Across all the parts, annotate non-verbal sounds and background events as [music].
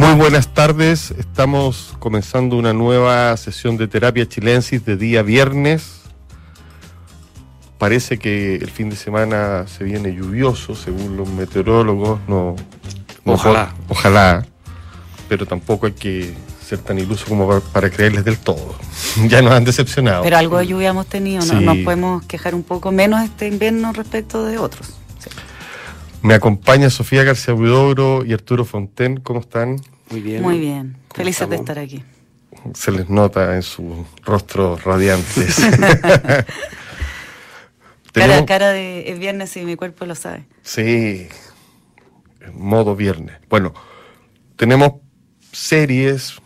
Muy buenas tardes, estamos comenzando una nueva sesión de terapia chilensis de día viernes. Parece que el fin de semana se viene lluvioso, según los meteorólogos. No, no Ojalá. ojalá, pero tampoco hay que ser tan iluso como pa- para creerles del todo. [laughs] ya nos han decepcionado. Pero algo de lluvia hemos tenido, ¿no? Sí. nos podemos quejar un poco menos este invierno respecto de otros. Me acompaña Sofía García Huidobro y Arturo Fonten. ¿Cómo están? Muy bien. Muy bien, ¿Cómo felices de estar aquí. Se les nota en sus rostros radiantes. [laughs] [laughs] Cara, cara de es viernes y mi cuerpo lo sabe. Sí, en modo viernes. Bueno, tenemos series,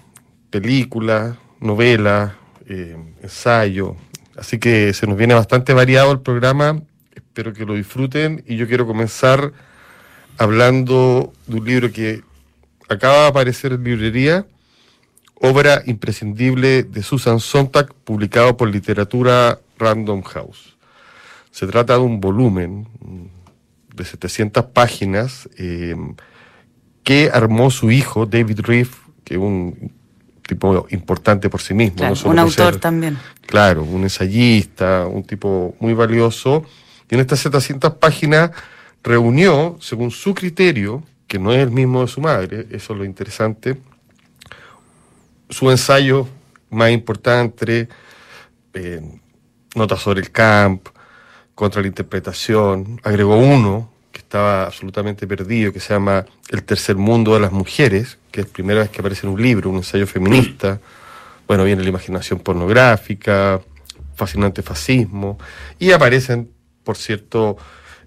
películas, novelas, eh, ensayo, así que se nos viene bastante variado el programa. Espero que lo disfruten y yo quiero comenzar hablando de un libro que acaba de aparecer en librería, obra imprescindible de Susan Sontag, publicado por Literatura Random House. Se trata de un volumen de 700 páginas eh, que armó su hijo, David Reeve, que es un tipo importante por sí mismo. Claro, no solo un autor ser- también. Claro, un ensayista, un tipo muy valioso. Y en estas 700 páginas reunió, según su criterio, que no es el mismo de su madre, eso es lo interesante, su ensayo más importante, eh, notas sobre el camp, contra la interpretación, agregó uno que estaba absolutamente perdido, que se llama El tercer mundo de las mujeres, que es la primera vez que aparece en un libro, un ensayo feminista. Bueno, viene la imaginación pornográfica, fascinante fascismo, y aparecen, por cierto,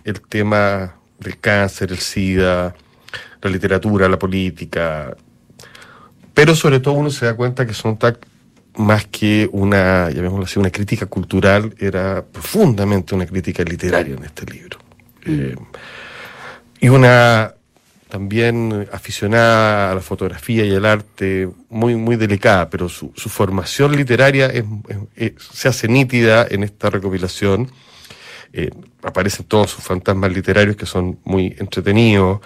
el tema del cáncer, el SIDA, la literatura, la política, pero sobre todo uno se da cuenta que Sontag, más que una, llamémoslo así, una crítica cultural, era profundamente una crítica literaria en este libro. Eh, y una también aficionada a la fotografía y al arte, muy, muy delicada, pero su, su formación literaria es- es- es- se hace nítida en esta recopilación. Eh, aparecen todos sus fantasmas literarios que son muy entretenidos.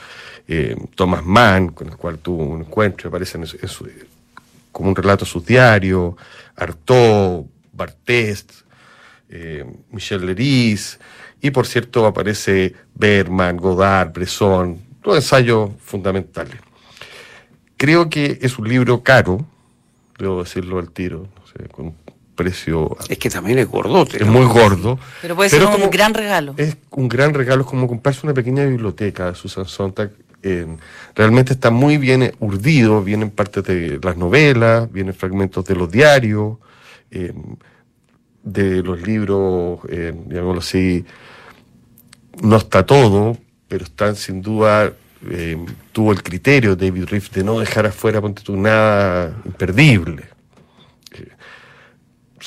Eh, Thomas Mann, con el cual tuvo un encuentro, aparecen como un relato sus diarios, Artaud, Barthes, eh, Michel Leris, y por cierto aparece Berman, Godard, Bresson, todos ensayos fundamentales. Creo que es un libro caro, debo decirlo al tiro, no sé, con precio Es que también es gordote. es ¿no? muy gordo. Pero puede ser un como- gran regalo. Es un gran regalo, es como comprarse una pequeña biblioteca de Susan Sontag. eh, realmente está muy bien urdido, vienen partes de las novelas, vienen fragmentos de los diarios, eh, de los libros, eh, digámoslo así, no está todo, pero están sin duda, eh, tuvo el criterio David Reeve de no dejar afuera, ponte tú, nada imperdible.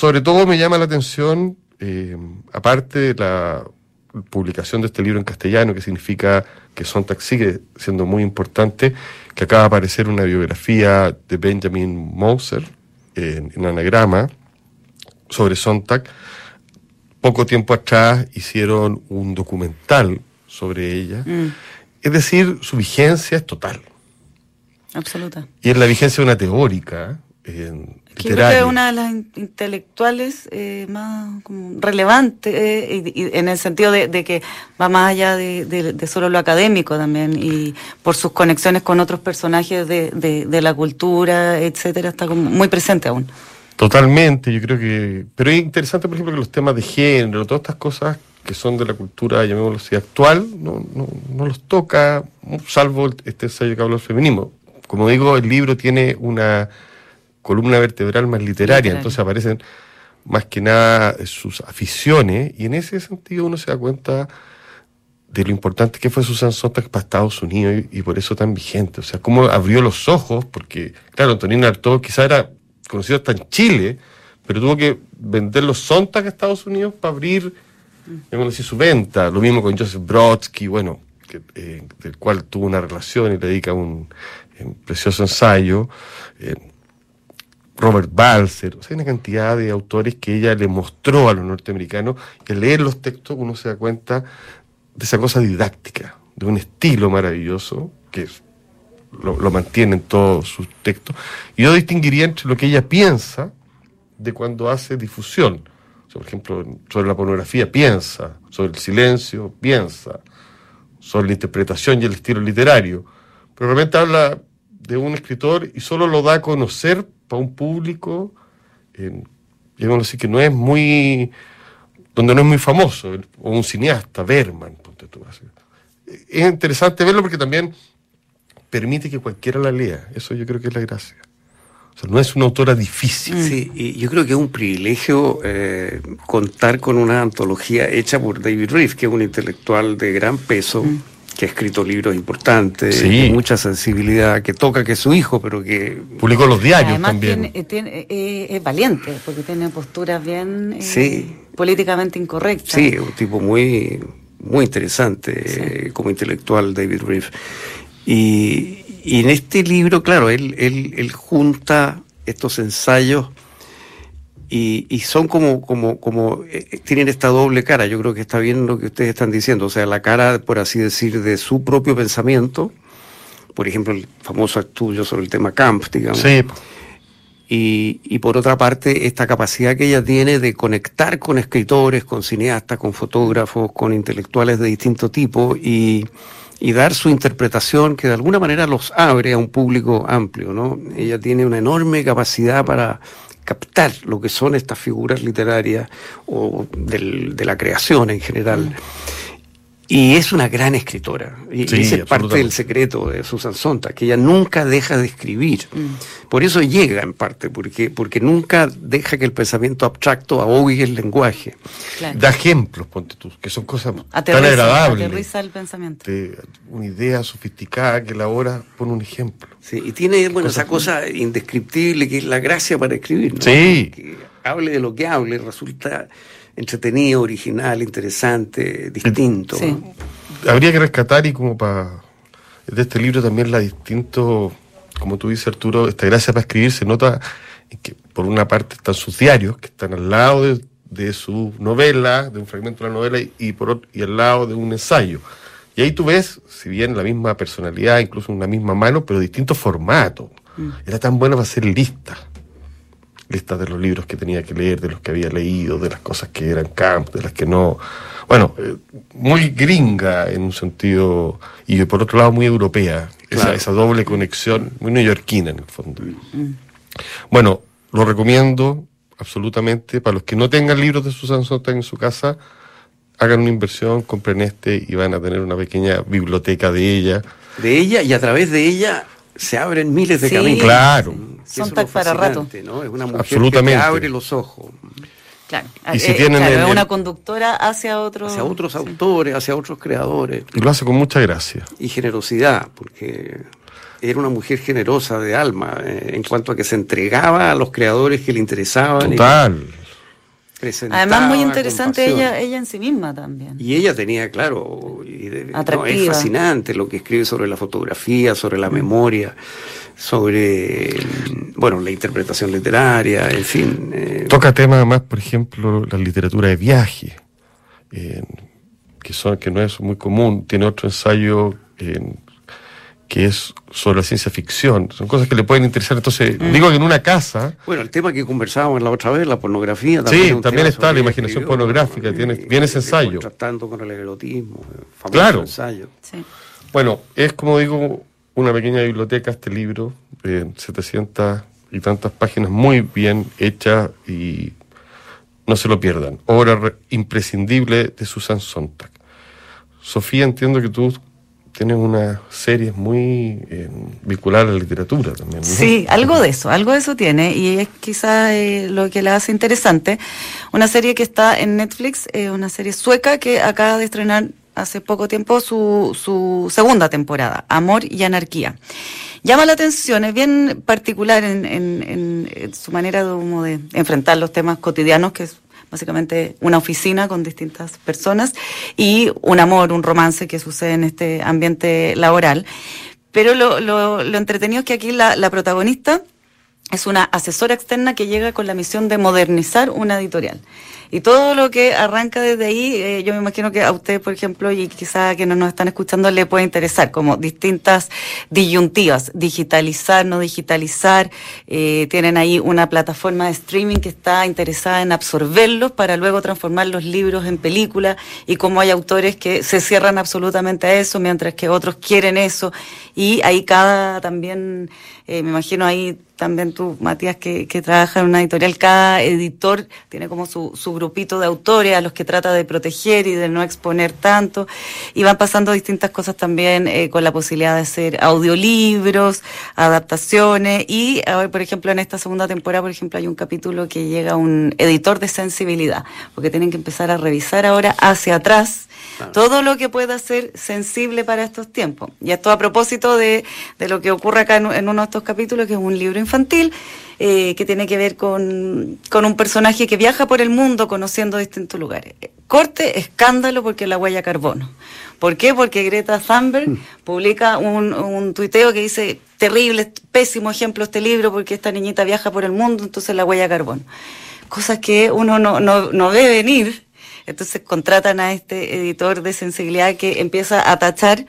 Sobre todo me llama la atención, eh, aparte de la publicación de este libro en castellano, que significa que Sontag sigue siendo muy importante, que acaba de aparecer una biografía de Benjamin Moser en, en anagrama sobre Sontag. Poco tiempo atrás hicieron un documental sobre ella. Mm, Es decir, su vigencia es total. absoluta. Y es la vigencia de una teórica eh, Que yo creo que una de las in- intelectuales eh, más como relevantes, eh, y- y en el sentido de, de que va más allá de, de- de solo lo académico también, y por sus conexiones con otros personajes de, la cultura, etcétera, está como muy presente aún. Totalmente, yo creo que... Pero es interesante, por ejemplo, que los temas de género, todas estas cosas que son de la cultura, llamémoslo así, actual, no, no, no los toca, salvo este ensayo que habla del feminismo. Como digo, el libro tiene una columna vertebral más literaria, Literaria. entonces aparecen más que nada sus aficiones, y en ese sentido uno se da cuenta de lo importante que fue Susan Sontag para Estados Unidos y, y por eso tan vigente. O sea, cómo abrió los ojos, porque, claro, Antonino Artaud quizá era conocido hasta en Chile, pero tuvo que vender los Sontag a Estados Unidos para abrir, digamos así, su venta. Lo mismo con Joseph Brodsky, bueno, que, eh, del cual tuvo una relación y le dedica un eh, precioso ensayo. eh, Robert Balser, o sea, hay una cantidad de autores que ella le mostró a los norteamericanos y al leer los textos uno se da cuenta de esa cosa didáctica, de un estilo maravilloso que lo, lo mantiene en todos sus textos. Y yo distinguiría entre lo que ella piensa de cuando hace difusión. O por ejemplo, sobre la pornografía piensa, sobre el silencio piensa, sobre la interpretación y el estilo literario. Pero realmente habla de un escritor y solo lo da a conocer para un público, digamos así, que no es muy, donde no es muy famoso, o un cineasta, Berman, ponte tú, así. Es interesante verlo porque también permite que cualquiera la lea. Eso yo creo que es la gracia. O sea, no es una autora difícil. Sí, y yo creo que es un privilegio eh, contar con una antología hecha por David Reef, que es un intelectual de gran peso. Mm. Que ha escrito libros importantes, Sí. de mucha sensibilidad, que toca que es su hijo, pero que Publicó los diarios Además también. tiene- tiene- eh, es valiente, porque tiene posturas bien eh, Sí. políticamente incorrectas. Sí, un tipo muy, muy interesante eh, como intelectual, David Reef. Y, y en este libro, claro, él, él, él junta estos ensayos y, y son como, como, como, eh, tienen esta doble cara. Yo creo que está bien lo que ustedes están diciendo. O sea, la cara, por así decir, de su propio pensamiento. Por ejemplo, el famoso estudio sobre el tema Camp, digamos. Sí, Y, y por otra parte, esta capacidad que ella tiene de conectar con escritores, con cineastas, con fotógrafos, con intelectuales de distinto tipo y, y dar su interpretación que de alguna manera los abre a un público amplio, ¿no? Ella tiene una enorme capacidad para captar lo que son estas figuras literarias o del- de la creación en general. Y es una gran escritora. Y Sí, ese es parte del secreto de Susan Sontag, que ella nunca deja de escribir. Por eso llega en parte, porque, porque nunca deja que el pensamiento abstracto ahogue el lenguaje. Claro. da ejemplos, ponte tú, que son cosas tan Aterriza, agradables. aterriza el pensamiento. de una idea sofisticada que la hora pone un ejemplo. Sí, y tiene bueno, esa cosa indescriptible que es la gracia para escribir. ¿no? Sí. Que hable de lo que hable, resulta entretenido, original, interesante, distinto. Sí. Habría que rescatar y como para de este libro también la distinto, como tú dices Arturo, esta gracia para escribir se nota en que por una parte están sus diarios, que están al lado de, de su novela, de un fragmento de la novela, y, y por otro, y al lado de un ensayo. Y ahí tú ves, si bien la misma personalidad, incluso una misma mano, pero distintos formatos. Era tan bueno para hacer listas. Listas de los libros que tenía que leer, de los que había leído, de las cosas que eran camp, de las que no. Bueno, eh, muy gringa en un sentido, y por otro lado muy europea. Esa, Claro. esa doble conexión, muy neoyorquina en el fondo. Bueno, lo recomiendo absolutamente. Para los que no tengan libros de Susan Sontag en su casa, hagan una inversión, compren este y van a tener una pequeña biblioteca de ella. De ella y a través de ella se abren miles de Sí. caminos. Claro. Sontag lo para rato. fascinante, ¿no? Es una mujer Absolutamente. que te abre los ojos Claro, Y si Eh, tienen claro, el- es el- una conductora hacia otro. hacia otros sí. autores, hacia otros creadores. Y lo hace con mucha gracia. y generosidad, porque era una mujer generosa de alma eh, en cuanto a que se entregaba a los creadores que le interesaban. y Total. Presentaba Además, muy interesante ella, ella en sí misma también. Y ella tenía, claro, y de- no, es Atractiva. fascinante lo que escribe sobre la fotografía, sobre la memoria, sobre, mm, bueno, la interpretación literaria, en fin. eh, Toca temas además, por ejemplo, la literatura de viaje, eh, que, son, que no es muy común. Tiene otro ensayo eh, que es sobre la ciencia ficción. Son cosas que le pueden interesar. Entonces, Mm. digo que en una casa, bueno, el tema que conversábamos la otra vez, la pornografía. También Sí, también está la imaginación escribió, pornográfica, ¿no? tiene- Y- viene ese y ensayo. Tratando con el erotismo, eh, famoso Claro. ensayo. Sí. bueno, es como digo, una pequeña biblioteca este libro, eh, 700 y tantas páginas muy bien hechas y no se lo pierdan. Obra re- imprescindible de Susan Sontag. Sofía, entiendo que tú tienes una serie muy eh, a la literatura también. Sí, algo de eso, algo de eso tiene y es quizás eh, lo que la hace interesante. Una serie que está en Netflix, eh, una serie sueca que acaba de estrenar hace poco tiempo su, su segunda temporada, Amor y Anarquía. Llama la atención, es bien particular en, en- en- su manera de, de enfrentar los temas cotidianos, que es básicamente una oficina con distintas personas y un amor, un romance que sucede en este ambiente laboral. Pero lo, lo, lo entretenido es que aquí la, la protagonista es una asesora externa que llega con la misión de modernizar una editorial. Y todo lo que arranca desde ahí, eh, yo me imagino que a ustedes, por ejemplo, y quizá que no nos están escuchando, le puede interesar, como distintas disyuntivas, digitalizar, no digitalizar. Eh, tienen ahí una plataforma de streaming que está interesada en absorberlos para luego transformar los libros en películas y como hay autores que se cierran absolutamente a eso, mientras que otros quieren eso. Y ahí cada también, eh, me imagino ahí también tú, Matías, que, que trabaja en una editorial, cada editor tiene como su, su grupito de autores a los que trata de proteger y de no exponer tanto. Y van pasando distintas cosas también eh, con la posibilidad de hacer audiolibros, adaptaciones. Y, ahora, por ejemplo, en esta segunda temporada, por ejemplo, hay un capítulo que llega un editor de sensibilidad, porque tienen que empezar a revisar ahora hacia atrás todo lo que pueda ser sensible para estos tiempos. Y esto a propósito de, de lo que ocurre acá en, en, uno de estos capítulos, que es un libro infantil, eh, que tiene que ver con, con, un personaje que viaja por el mundo conociendo distintos lugares. Corte, escándalo porque la huella carbono. ¿Por qué? Porque Greta Thunberg mm. publica un, un tuiteo que dice, terrible, pésimo ejemplo este libro porque esta niñita viaja por el mundo, entonces la huella carbono. Cosas que uno no, no, no ve venir entonces contratan a este editor de sensibilidad que empieza a tachar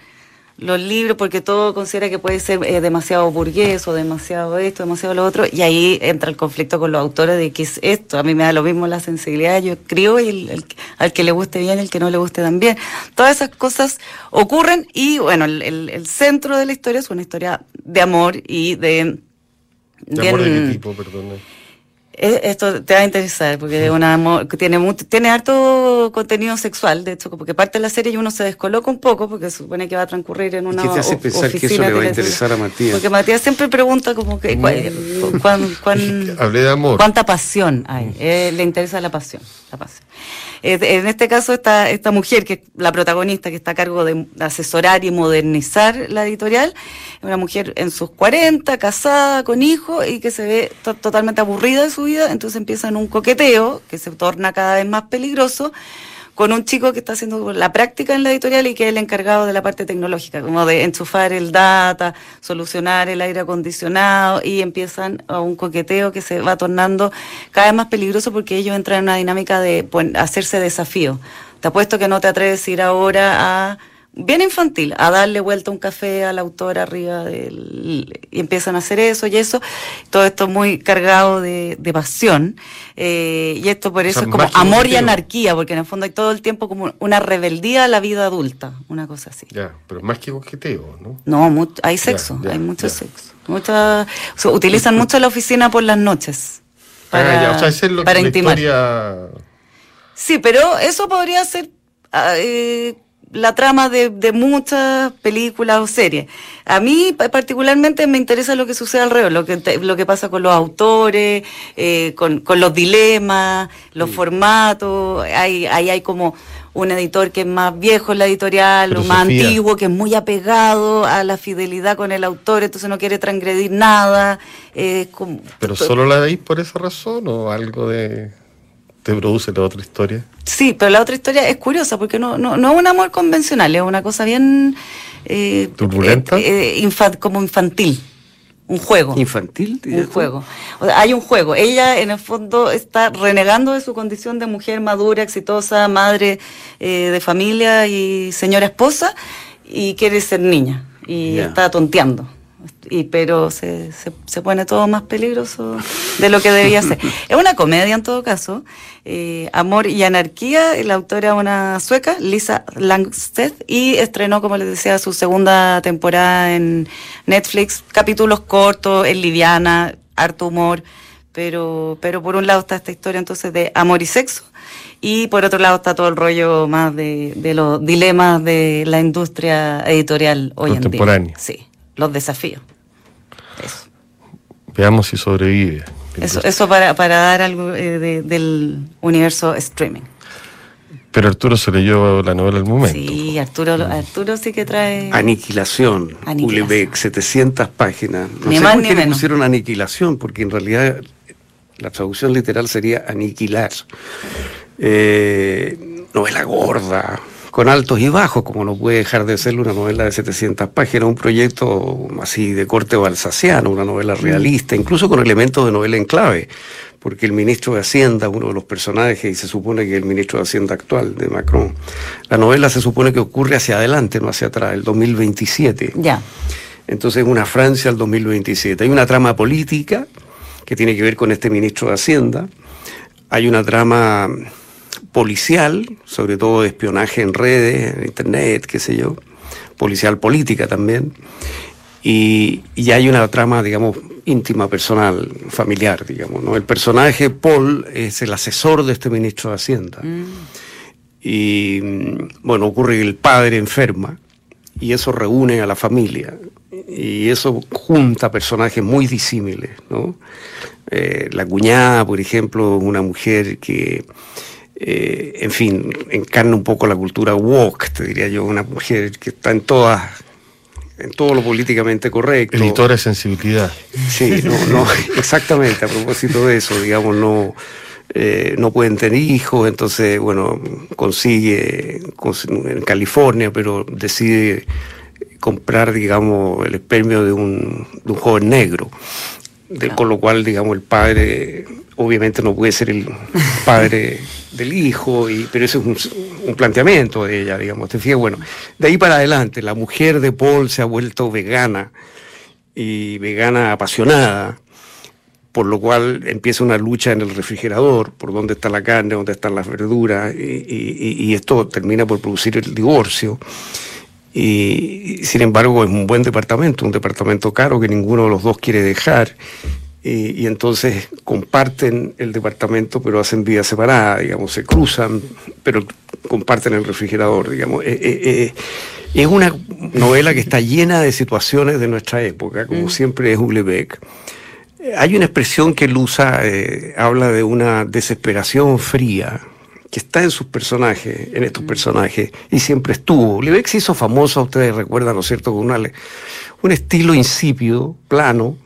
los libros porque todo considera que puede ser eh, demasiado burgués o demasiado esto, demasiado lo otro, y ahí entra el conflicto con los autores de qué es esto. A mí me da lo mismo la sensibilidad, yo escribo y el, el, al que le guste bien, el que no le guste también. Todas esas cosas ocurren y bueno, el, el centro de la historia es una historia de amor y de... ¿De bien, amor de qué tipo, perdón? Esto te va a interesar porque una, tiene tiene harto contenido sexual, de hecho, porque parte de la serie y uno se descoloca un poco porque se supone que va a transcurrir en una ¿Qué te hace pensar que eso le va a interesar a Matías? Porque Matías siempre pregunta como que cuán, cuán, cuán, Hablé de amor. cuánta pasión hay. Eh, le interesa la pasión, la pasión. Eh, en este caso esta, esta mujer, que es la protagonista que está a cargo de asesorar y modernizar la editorial, es una mujer en sus 40, casada, con hijos y que se ve to totalmente aburrida de su entonces empieza en un coqueteo que se torna cada vez más peligroso con un chico que está haciendo la práctica en la editorial y que es el encargado de la parte tecnológica, como de enchufar el data, solucionar el aire acondicionado y empiezan a un coqueteo que se va tornando cada vez más peligroso porque ellos entran en una dinámica de pues, hacerse desafío. Te apuesto que no te atreves a ir ahora a bien infantil, a darle vuelta un café al autor arriba del, y empiezan a hacer eso y eso, todo esto muy cargado de, de pasión, eh, y esto por eso o sea, es como amor y anarquía, porque en el fondo hay todo el tiempo como una rebeldía a la vida adulta, una cosa así. Ya, pero más que coqueteo, ¿no? No, mucho, hay sexo, ya, ya, hay mucho sexo. Mucha, o sea, utilizan [laughs] mucho la oficina por las noches. Para, ah, o sea, es lo para que intimar. Historia... Sí, pero eso podría ser... Eh, la trama de, de, muchas películas o series. A mí particularmente me interesa lo que sucede alrededor, lo que, lo que pasa con los autores, eh, con, con, los dilemas, los sí. formatos. Ahí hay, hay como un editor que es más viejo en la editorial, Pero o más Sofía. antiguo, que es muy apegado a la fidelidad con el autor, entonces no quiere transgredir nada. Eh, como, ¿Pero solo la veis por esa razón o algo de te produce la otra historia? Sí, pero la otra historia es curiosa porque no, no, no es un amor convencional, es una cosa bien... Eh, ¿Turbulenta? Eh, infan, como infantil. Un juego. ¿Infantil? Un juego. O sea, hay un juego. Ella, en el fondo, está renegando de su condición de mujer madura, exitosa, madre eh, de familia y señora esposa, y quiere ser niña. Y yeah. está tonteando y pero se, se, se, pone todo más peligroso de lo que debía ser. [laughs] es una comedia en todo caso. Eh, Amor y Anarquía, la autora es una sueca, Lisa Langstedt, y estrenó, como les decía, su segunda temporada en Netflix. Capítulos cortos, es liviana, harto humor, pero, pero por un lado está esta historia entonces de amor y sexo. Y por otro lado está todo el rollo más de, de los dilemas de la industria editorial hoy en día. Sí, los desafíos. Eso. Veamos si sobrevive. Eso, eso para, para dar algo eh, de, del universo streaming. Pero Arturo se leyó la novela al momento. Sí, Arturo, Arturo sí que trae... Aniquilación, Aniquilación. Ulebeck, 700 páginas. No ni sé más por ni qué le menos. pusieron aniquilación, porque en realidad la traducción literal sería aniquilar. Eh, novela gorda, con altos y bajos, como no puede dejar de ser una novela de 700 páginas, un proyecto así de corte balsaciano, una novela mm. realista, incluso con elementos de novela en clave, porque el ministro de Hacienda, uno de los personajes, y se supone que el ministro de Hacienda actual de Macron, la novela se supone que ocurre hacia adelante, no hacia atrás, el 2027. Ya. Entonces, una Francia al 2027. Hay una trama política que tiene que ver con este ministro de Hacienda, hay una trama policial, sobre todo de espionaje en redes, en internet, qué sé yo, policial política también, y, hay una trama, digamos, íntima, personal, familiar, digamos, ¿no? El personaje Paul es el asesor de este ministro de Hacienda. Mm. Y bueno, ocurre que el padre enferma y eso reúne a la familia y eso junta personajes muy disímiles, ¿no? Eh, la cuñada, por ejemplo, una mujer que eh, en fin, encarna un poco la cultura woke, te diría yo, una mujer que está en todas en todo lo políticamente correcto. Editora de sensibilidad. Sí, no, no, [laughs] exactamente, a propósito de eso, digamos, no, eh, no pueden tener hijos, entonces, bueno, consigue en California, pero decide comprar, digamos, el espermio de un, de un joven negro, con lo cual, digamos, el padre obviamente no puede ser el padre [laughs] del hijo, y, pero eso es un, planteamiento de ella, digamos. Te fijas, bueno, de ahí para adelante, la mujer de Paul se ha vuelto vegana y vegana apasionada, por lo cual empieza una lucha en el refrigerador, por dónde está la carne, dónde están las verduras, y, esto termina por producir el divorcio. Y sin embargo es un buen departamento, un departamento caro que ninguno de los dos quiere dejar y, entonces comparten el departamento, pero hacen vida separada, digamos, se cruzan, pero comparten el refrigerador, digamos. Eh, eh, eh, es una novela que está llena de situaciones de nuestra época, como mm. siempre es Houellebecq. Hay una expresión que él usa, habla de una desesperación fría, que está en sus personajes, en estos personajes, y siempre estuvo. Se hizo famoso, ustedes recuerdan, ¿no es cierto?, con un estilo insípido, plano,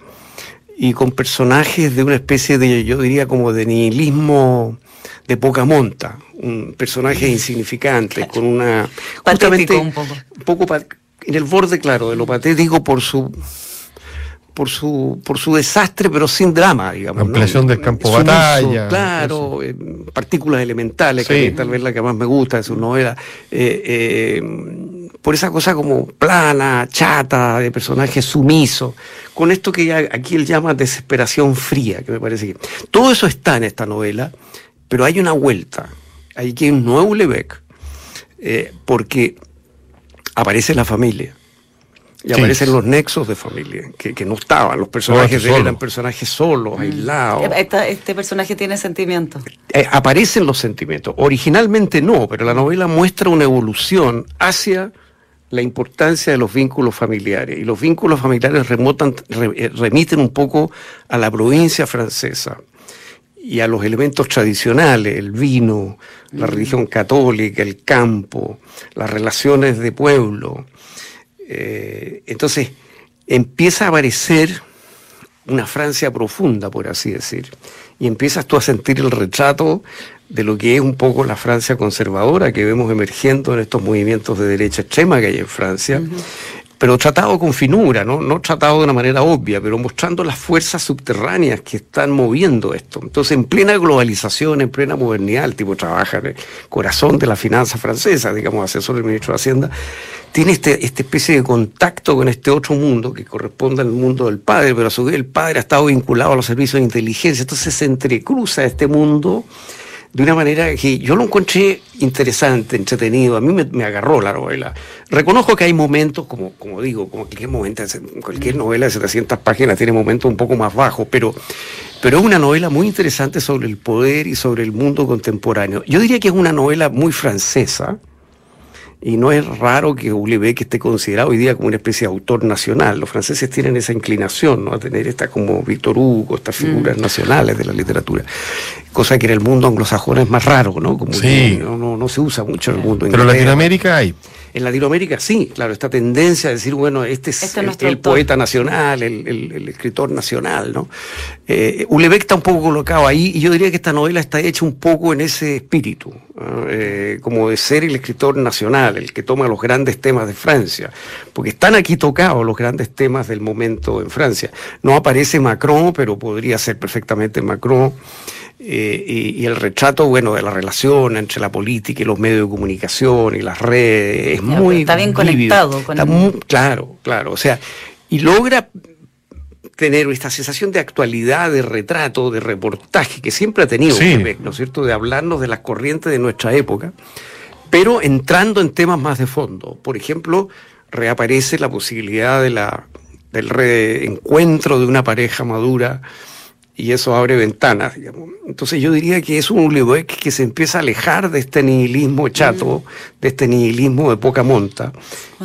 y con personajes de una especie de, yo diría como de nihilismo de poca monta, un personaje insignificante, con una... Patético un poco. Poco en el borde, claro, de lo patético por su por su por su desastre, pero sin drama, digamos. Ampliación del campo de batalla. Claro, eh, partículas elementales, que tal vez la que más me gusta de su novela. Eh, eh, por esa cosa como plana, chata, de personaje sumiso, con esto que aquí él llama desesperación fría, que me parece que... Todo eso está en esta novela, pero hay una vuelta, hay que un nuevo Lebec, eh, porque aparece la familia. Y aparecen los nexos de familia, que, no estaban. Los personajes de él eran personajes solos, mm. aislados. este personaje tiene sentimientos. Eh, aparecen los sentimientos. Originalmente no, pero la novela muestra una evolución hacia la importancia de los vínculos familiares. Y los vínculos familiares remotan, eh, remiten un poco a la provincia francesa y a los elementos tradicionales, el vino, la mm. religión católica, el campo, las relaciones de pueblo. Eh, entonces empieza a aparecer una Francia profunda, por así decir, y empiezas tú a sentir el retrato de lo que es un poco la Francia conservadora que vemos emergiendo en estos movimientos de derecha extrema que hay en Francia, pero tratado con finura, ¿no? no tratado de una manera obvia, pero mostrando las fuerzas subterráneas que están moviendo esto. Entonces, en plena globalización, en plena modernidad, el tipo trabaja en el corazón de la finanza francesa, digamos, asesor del ministro de Hacienda, tiene este, esta especie de contacto con este otro mundo que corresponde al mundo del padre, pero a su vez el padre ha estado vinculado a los servicios de inteligencia, entonces se entrecruza este mundo de una manera que yo lo encontré interesante, entretenido, a mí me, agarró la novela. Reconozco que hay momentos, como, como digo, como cualquier, momento, cualquier novela de 700 páginas tiene momentos un poco más bajos, pero, pero es una novela muy interesante sobre el poder y sobre el mundo contemporáneo. Yo diría que es una novela muy francesa, y no es raro que que esté considerado hoy día como una especie de autor nacional. Los franceses tienen esa inclinación ¿no? a tener esta como Víctor Hugo, estas figuras mm. nacionales de la literatura. Cosa que en el mundo anglosajón es más raro, ¿no? Como sí. no, no, se usa mucho en el mundo Pero en Latinoamérica hay. En Latinoamérica sí, claro, esta tendencia a decir, bueno, este es, este el, poeta nacional, el, escritor nacional, ¿no? Eh, Ulebeck está un poco colocado ahí y yo diría que esta novela está hecha un poco en ese espíritu, eh, como de ser el escritor nacional, el que toma los grandes temas de Francia, porque están aquí tocados los grandes temas del momento en Francia. No aparece Macron, pero podría ser perfectamente Macron. Eh, y, el retrato, bueno, de la relación entre la política y los medios de comunicación y las redes es muy... Está bien conectado. Con está claro, claro. O sea, y logra tener esta sensación de actualidad, de retrato, de reportaje que siempre ha tenido ¿no es cierto? De hablarnos de las corrientes de nuestra época, pero entrando en temas más de fondo. Por ejemplo, reaparece la posibilidad de la, del reencuentro de una pareja madura y eso abre ventanas, digamos. Entonces yo diría que es un Ulebeck que se empieza a alejar de este nihilismo chato, de este nihilismo de poca monta.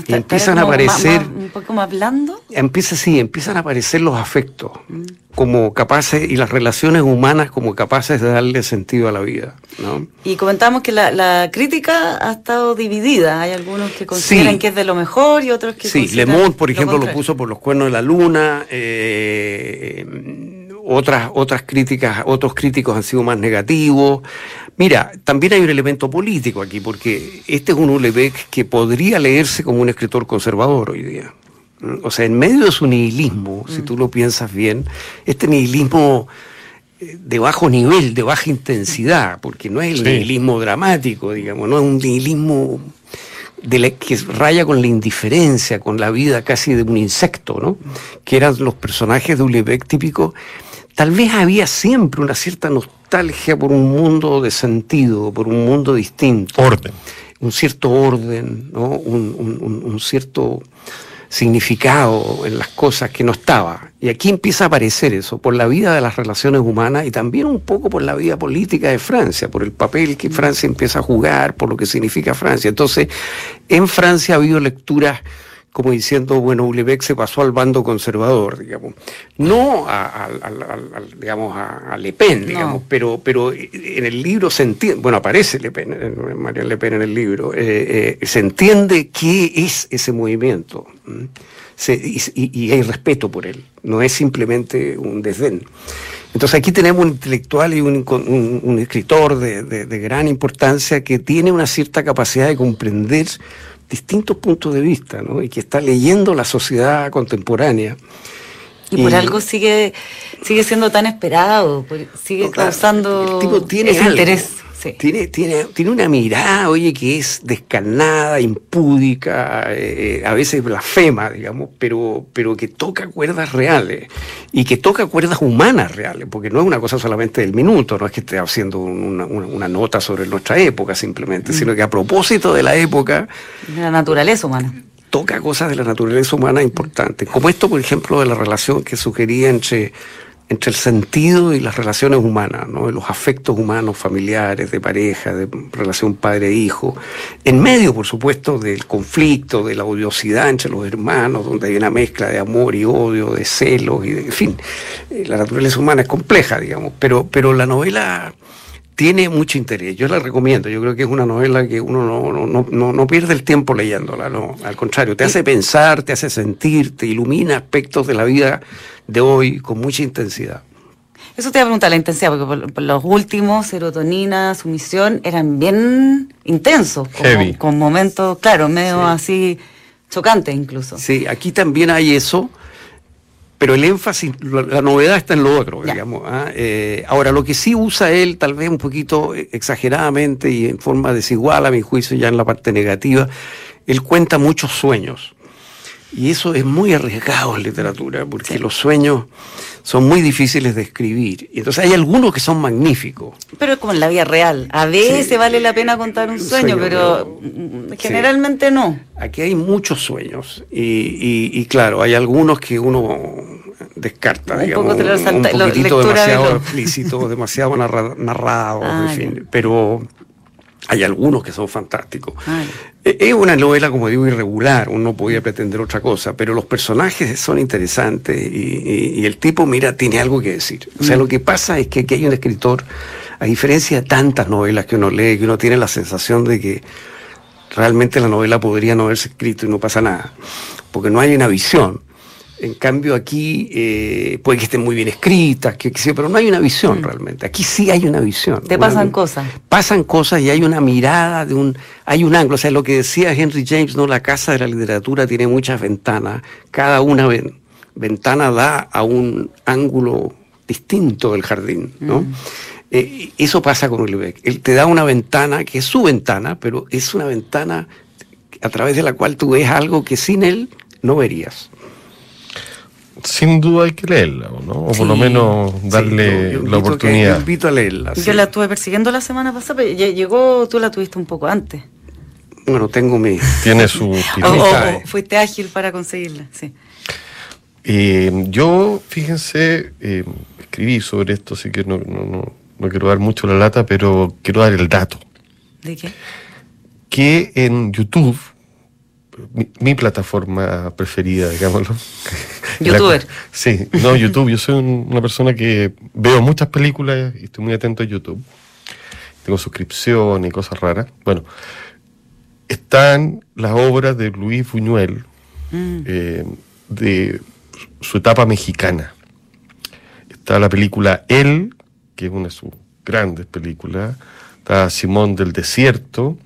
Y empiezan a aparecer... un poco más blando. Empieza, sí, empiezan a aparecer los afectos, mm. como capaces, y las relaciones humanas como capaces de darle sentido a la vida. ¿no? Y comentamos que la, crítica ha estado dividida. Hay algunos que consideran que es de lo mejor y otros que... Sí, Le Monde, por ejemplo, lo, puso por los cuernos de la luna. Eh, otras, otras críticas, otros críticos han sido más negativos. Mira, también hay un elemento político aquí, porque este es un Ulebeck que podría leerse como un escritor conservador hoy día. O sea, en medio de su nihilismo, si mm. tú lo piensas bien, este nihilismo eh, de bajo nivel, de baja intensidad, porque no es el nihilismo dramático, digamos, no es un nihilismo de que raya con la indiferencia, con la vida casi de un insecto, ¿no? Que eran los personajes de Ulebeck típicos tal vez había siempre una cierta nostalgia por un mundo de sentido, por un mundo distinto. Orden. Un cierto orden, ¿no? un, cierto significado en las cosas que no estaba. Y aquí empieza a aparecer eso, por la vida de las relaciones humanas y también un poco por la vida política de Francia, por el papel que Francia empieza a jugar, por lo que significa Francia. Entonces, en Francia ha habido lecturas como diciendo, bueno, Ulebeck se pasó al bando conservador, digamos. No a, digamos, a, Le Pen, digamos, pero, pero en el libro se entiende, bueno, aparece Le Pen, María Le Pen en el libro, eh, eh, se entiende qué es ese movimiento. y, hay respeto por él, no es simplemente un desdén. Entonces aquí tenemos un intelectual y un, escritor de, de gran importancia que tiene una cierta capacidad de comprender distintos puntos de vista, ¿no? Y que está leyendo la sociedad contemporánea. Y, por algo sigue, sigue siendo tan esperado, sigue causando ese interés. Tiene, tiene, tiene una mirada, oye, que es descarnada, impúdica, eh, a veces blasfema, digamos, pero, pero que toca cuerdas reales y que toca cuerdas humanas reales, porque no es una cosa solamente del minuto, no es que esté haciendo una, nota sobre nuestra época simplemente, mm. sino que a propósito de la época... De la naturaleza humana toca cosas de la naturaleza humana importantes, como esto, por ejemplo, de la relación que sugería entre entre el sentido y las relaciones humanas, ¿no? los afectos humanos, familiares, de pareja, de relación padre-hijo, en medio, por supuesto, del conflicto, de la odiosidad entre los hermanos, donde hay una mezcla de amor y odio, de celos, y de, en fin, eh, la naturaleza humana es compleja, digamos, pero, pero la novela tiene mucho interés. Yo la recomiendo. Yo creo que es una novela que uno no, no, no, no pierde el tiempo leyéndola. No, al contrario, te hace pensar, te hace sentir, te ilumina aspectos de la vida de hoy con mucha intensidad. Eso te iba a preguntar, la intensidad, porque los últimos, serotonina, sumisión, eran bien intensos, con momentos, claro, medio así chocantes incluso. Sí, aquí también hay eso pero el énfasis, la, novedad está en lo otro, digamos. ¿ah? Eh, ahora, lo que sí usa él, tal vez un poquito exageradamente y en forma desigual, a mi juicio, ya en la parte negativa, él cuenta muchos sueños. Y eso es muy arriesgado en literatura, porque los sueños son muy difíciles de escribir. Y entonces hay algunos que son magníficos. Pero como en la vida real. A veces vale la pena contar un sueño, pero, generalmente no. Aquí hay muchos sueños. Y, claro, hay algunos que uno descarta, un digamos, un, poquitito demasiado explícito, demasiado [laughs] narrado, en ah, fin. Pero hay algunos que son fantásticos. E, es una novela, como digo, irregular, uno podía pretender otra cosa, pero los personajes son interesantes y, el tipo, mira, tiene algo que decir. O sea, mm. lo que pasa es que aquí hay un escritor, a diferencia de tantas novelas que uno lee, que uno tiene la sensación de que realmente la novela podría no haberse escrito y no pasa nada, porque no hay una visión. En cambio aquí eh, puede que estén muy bien escritas, que, pero no hay una visión mm. realmente. Aquí sí hay una visión. Te pasan cosas. Pasan cosas y hay una mirada de un, hay un ángulo. O sea, lo que decía Henry James, no, la casa de la literatura tiene muchas ventanas. Cada una ventana da a un ángulo distinto del jardín, ¿no? Mm. Eh, eso pasa con Ulibeck. Él te da una ventana que es su ventana, pero es una ventana a través de la cual tú ves algo que sin él no verías. Sin duda hay que leerla, ¿no? O por lo menos darle la oportunidad. yo invito a leerla. Yo la estuve persiguiendo la semana pasada, pero llegó, tú la tuviste un poco antes. Bueno, tengo mi... Tiene su... [laughs] o, fuiste ágil para conseguirla, sí. Eh, yo, fíjense, eh, escribí sobre esto, así que no, no quiero dar mucho la lata, pero quiero dar el dato. ¿De qué? Que en YouTube, mi, plataforma preferida, digámoslo. [laughs] ¿Youtuber? [laughs] sí, no, YouTube. Yo soy una persona que veo muchas películas y estoy muy atento a YouTube. Tengo suscripciones y cosas raras. Bueno, están las obras de Luis Buñuel mm. eh, de su etapa mexicana. Está la película Él, que es una de sus grandes películas, está Simón del Desierto,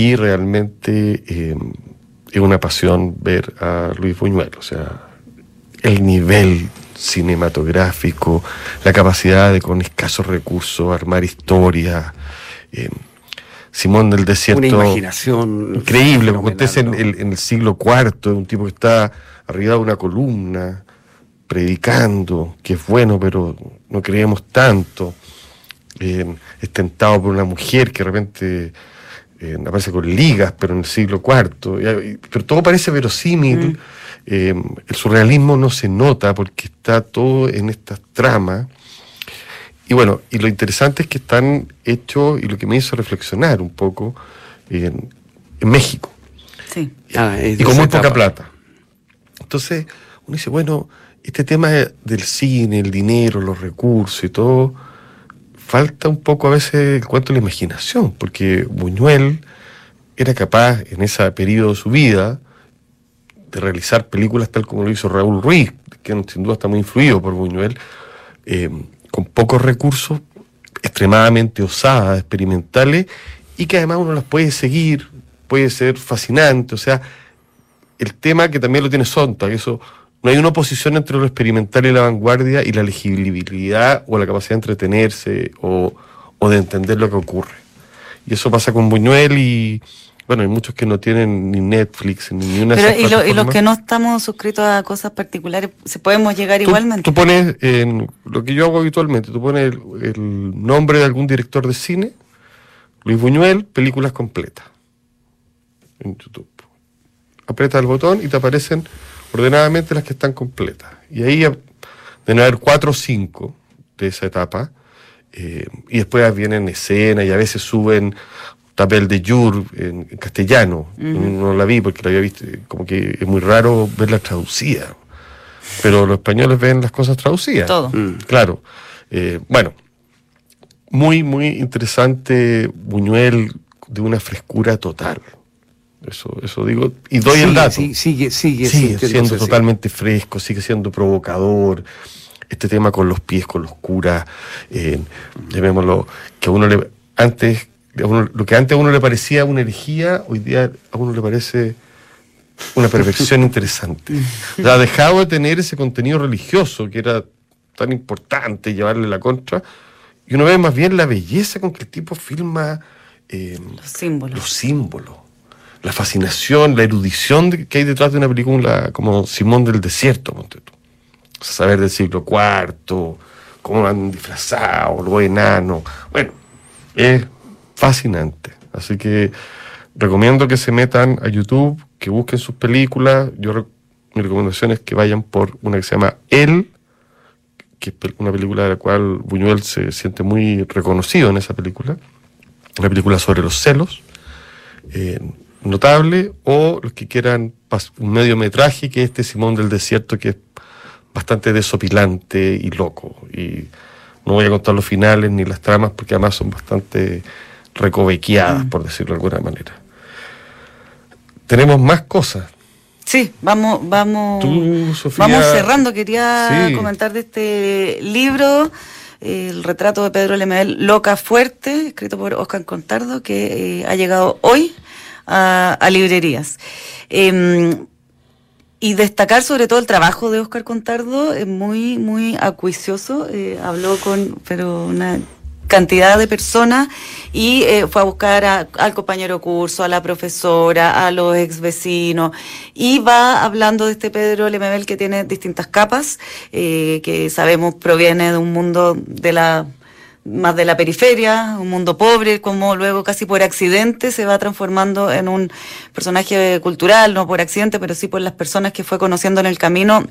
y realmente eh, es una pasión ver a Luis Buñuel, o sea, el nivel cinematográfico, la capacidad de con escasos recursos armar historia. Eh, Simón del Desierto. Una imaginación. Increíble, el, en el siglo IV, un tipo que está arriba de una columna, predicando, que es bueno, pero no creemos tanto. Eh, es tentado por una mujer que de repente eh, aparece con ligas, pero en el siglo IV. pero todo parece verosímil. Mm. Eh, el surrealismo no se nota porque está todo en estas tramas. Y bueno, y lo interesante es que están hechos, y lo que me hizo reflexionar un poco, en, México. Sí. Ah, y con muy poca plata. Entonces, uno dice, bueno, este tema del cine, el dinero, los recursos y todo, falta un poco a veces el cuento de la imaginación, porque Buñuel era capaz en ese periodo de su vida de realizar películas tal como lo hizo Raúl Ruiz, que sin duda está muy influido por Buñuel, eh, con pocos recursos, extremadamente osadas, experimentales, y que además uno las puede seguir, puede ser fascinante, o sea, el tema que también lo tiene Sontag, eso no hay una oposición entre lo experimental y la vanguardia y la legibilidad o la capacidad de entretenerse o, de entender lo que ocurre. Y eso pasa con Buñuel y, bueno, hay muchos que no tienen ni Netflix ni una Pero, y, los que no estamos suscritos a cosas particulares, ¿se podemos llegar igualmente? Tú pones, en lo que yo hago habitualmente, tú pones el, nombre de algún director de cine, Luis Buñuel, películas completas, en YouTube. Aprieta el botón y te aparecen ordenadamente las que están completas. Y ahí deben haber cuatro o cinco de esa etapa. Eh, y después vienen escenas y a veces suben papel de Jur en, castellano. No la vi porque la había visto, como que es muy raro verla traducida. Pero los españoles ven las cosas traducidas. Todo. Mm. Claro. Eh, bueno, muy, muy interesante Buñuel de una frescura total. Eso, eso digo, y doy el dato. sigue, sigue, sigue siendo totalmente fresco, sigue siendo provocador. Este tema con los pies, con los curas, eh, llamémoslo, que a uno le. Antes, lo que antes a uno le parecía una herejía, hoy día a uno le parece una perversión [laughs] interesante. ha dejado de tener ese contenido religioso que era tan importante llevarle la contra, y uno ve más bien la belleza con que el tipo filma eh, los símbolos. Los símbolos la fascinación, la erudición que hay detrás de una película como Simón del Desierto, O sea, saber del siglo IV, cómo han disfrazado, los enanos. Bueno, es fascinante. Así que recomiendo que se metan a YouTube, que busquen sus películas. Yo mi recomendación es que vayan por una que se llama El, que es una película de la cual Buñuel se siente muy reconocido en esa película. Una película sobre los celos. Eh, notable, o los que quieran un mediometraje, que es este Simón del Desierto, que es bastante desopilante y loco. Y no voy a contar los finales ni las tramas, porque además son bastante recovequeadas, mm. por decirlo de alguna manera. tenemos más cosas. Sí, vamos, vamos, vamos cerrando. Quería comentar de este libro, el retrato de Pedro Lemebel, Loca Fuerte, escrito por Oscar Contardo, que eh, ha llegado hoy a, librerías. Em, y destacar sobre todo el trabajo de Oscar Contardo, es muy, muy acuicioso. Eh, habló con, pero una cantidad de personas y eh, fue a buscar al compañero curso, a la profesora, a los ex vecinos y va hablando de este Pedro Lemebel que tiene distintas capas, eh, que sabemos proviene de un mundo de la más de la periferia, un mundo pobre, como luego casi por accidente se va transformando en un personaje cultural, no por accidente, pero sí por las personas que fue conociendo en el camino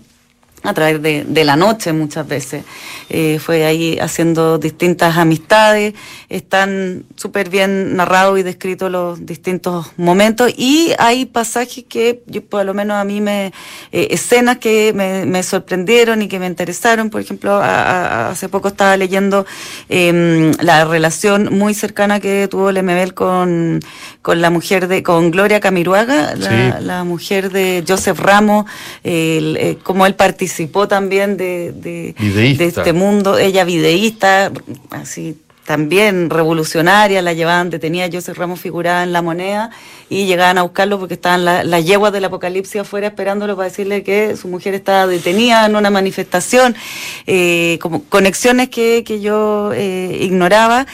a través de, de, la noche muchas veces. Eh, fue ahí haciendo distintas amistades, están súper bien narrados y descritos los distintos momentos y hay pasajes que yo por lo menos a mí me, eh, escenas que me, me, sorprendieron y que me interesaron, por ejemplo, hace poco estaba leyendo eh, la relación muy cercana que tuvo Lemebel con, con la mujer de, con Gloria Camiruaga, la, la mujer de Joseph Ramos, eh, como él participó participó también de, de, este mundo, ella videísta, así también revolucionaria, la llevaban detenida, José Ramos figuraba en la moneda y llegaban a buscarlo porque estaban las yeguas del apocalipsis afuera esperándolo para decirle que su mujer estaba detenida en una manifestación, eh, como conexiones que, que yo eh, ignoraba,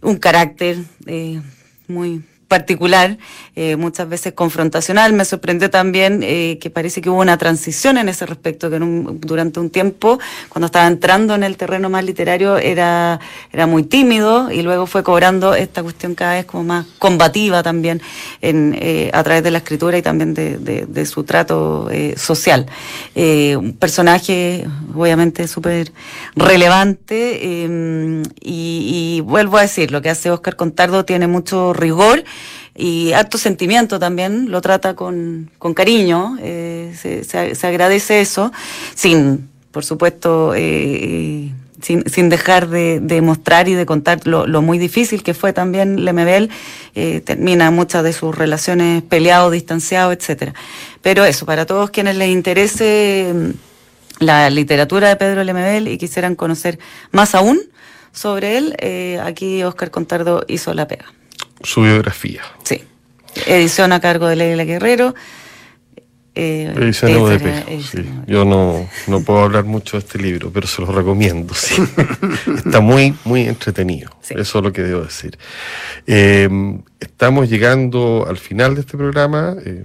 un carácter eh, muy particular, eh, muchas veces confrontacional. Me sorprendió también eh, que parece que hubo una transición en ese respecto, que durante un tiempo, cuando estaba entrando en el terreno más literario, era, era muy tímido y luego fue cobrando esta cuestión cada vez como más combativa también en, eh, a través de la escritura y también de, su trato social. un personaje, obviamente, súper relevante em, y vuelvo a decir, lo que hace Oscar Contardo tiene mucho rigor y harto sentimiento también, lo trata con, con cariño, eh, se, se, agradece eso, sin, por supuesto, eh, sin, sin, dejar de, mostrar y de contar lo, lo, muy difícil que fue también Lemebel, eh, termina muchas de sus relaciones peleados, distanciados, etcétera. Pero eso, para todos quienes les interese mm, la literatura de Pedro Lemebel y quisieran conocer más aún sobre él, aquí Oscar Contardo hizo la pega su biografía. Sí. Edición a cargo de Leila Guerrero. Eh, edición de Pejo, sí. Yo no, no puedo hablar mucho de este libro, pero se lo recomiendo. Sí. Está muy, muy entretenido. Eso es lo que debo decir. Em, estamos llegando al final de este programa. Eh,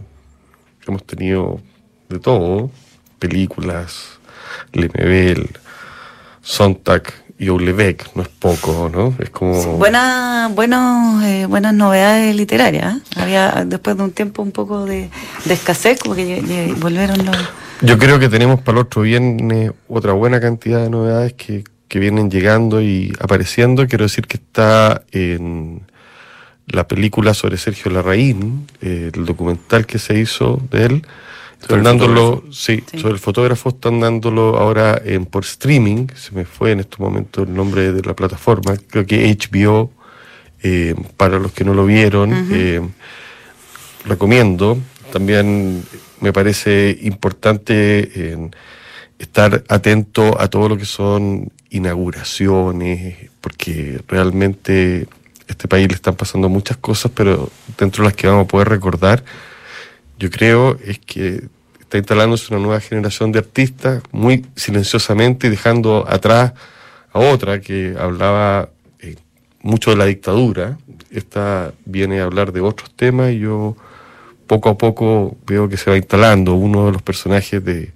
hemos tenido de todo: películas, Lemebel, Sontag, y Ulebeck, no es poco, ¿no? Es como... buena, bueno, eh, buenas novedades literarias. ¿eh? Había después de un tiempo un poco de, escasez, como que volvieron los... Yo creo que tenemos para el otro viernes otra buena cantidad de novedades que, que vienen llegando y apareciendo. Quiero decir que está en la película sobre Sergio Larraín, eh, el documental que se hizo de él están dándolo, sí, sobre el fotógrafo están dándolo ahora en, por streaming, se me fue en este momento el nombre de la plataforma, creo que HBO, eh, para los que no lo vieron, eh, recomiendo. También me parece importante estar atento a todo lo que son inauguraciones, porque realmente este país le están pasando muchas cosas, pero dentro de las que vamos a poder recordar yo creo es que está instalándose una nueva generación de artistas muy silenciosamente y dejando atrás a otra que hablaba eh, mucho de la dictadura. Esta viene a hablar de otros temas y yo poco a poco veo que se va instalando uno de los personajes de,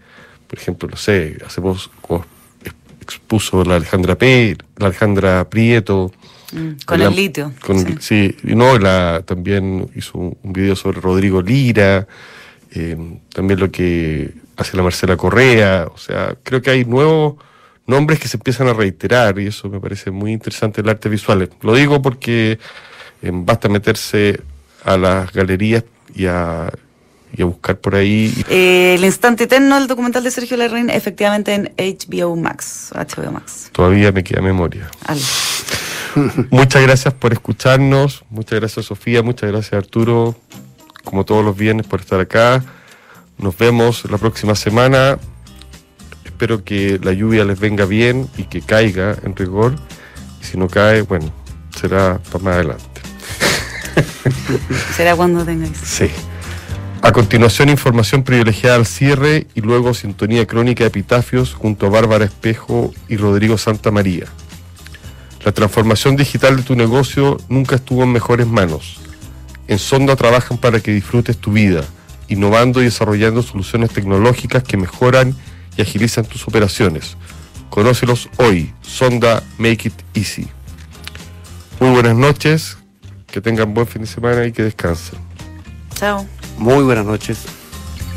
por ejemplo, no sé, hace poco expuso la Alejandra P, la Alejandra Prieto. Mm, con el litio. sí. y no, la, también hizo un, video sobre Rodrigo Lira, eh, también lo que hace la Marcela Correa, o sea, creo que hay nuevos nombres que se empiezan a reiterar y eso me parece muy interesante el arte visual. Lo digo porque eh, basta meterse a las galerías y a, y a buscar por ahí. Eh, el instante eterno, el documental de Sergio Larraín, efectivamente en HBO Max, HBO Max. Todavía me queda memoria. [laughs] muchas gracias por escucharnos, muchas gracias Sofía, muchas gracias Arturo. como todos los viernes, por estar acá. Nos vemos la próxima semana. Espero que la lluvia les venga bien y que caiga en rigor. Y si no cae, bueno, será para más adelante. [laughs] será cuando tengáis. Sí. A continuación, información privilegiada al cierre y luego sintonía crónica de epitafios junto a Bárbara Espejo y Rodrigo Santa María. La transformación digital de tu negocio nunca estuvo en mejores manos. En Sonda trabajan para que disfrutes tu vida, innovando y desarrollando soluciones tecnológicas que mejoran y agilizan tus operaciones. Conócelos hoy. Sonda Make It Easy. Muy buenas noches, que tengan buen fin de semana y que descansen. Chao. Muy buenas noches.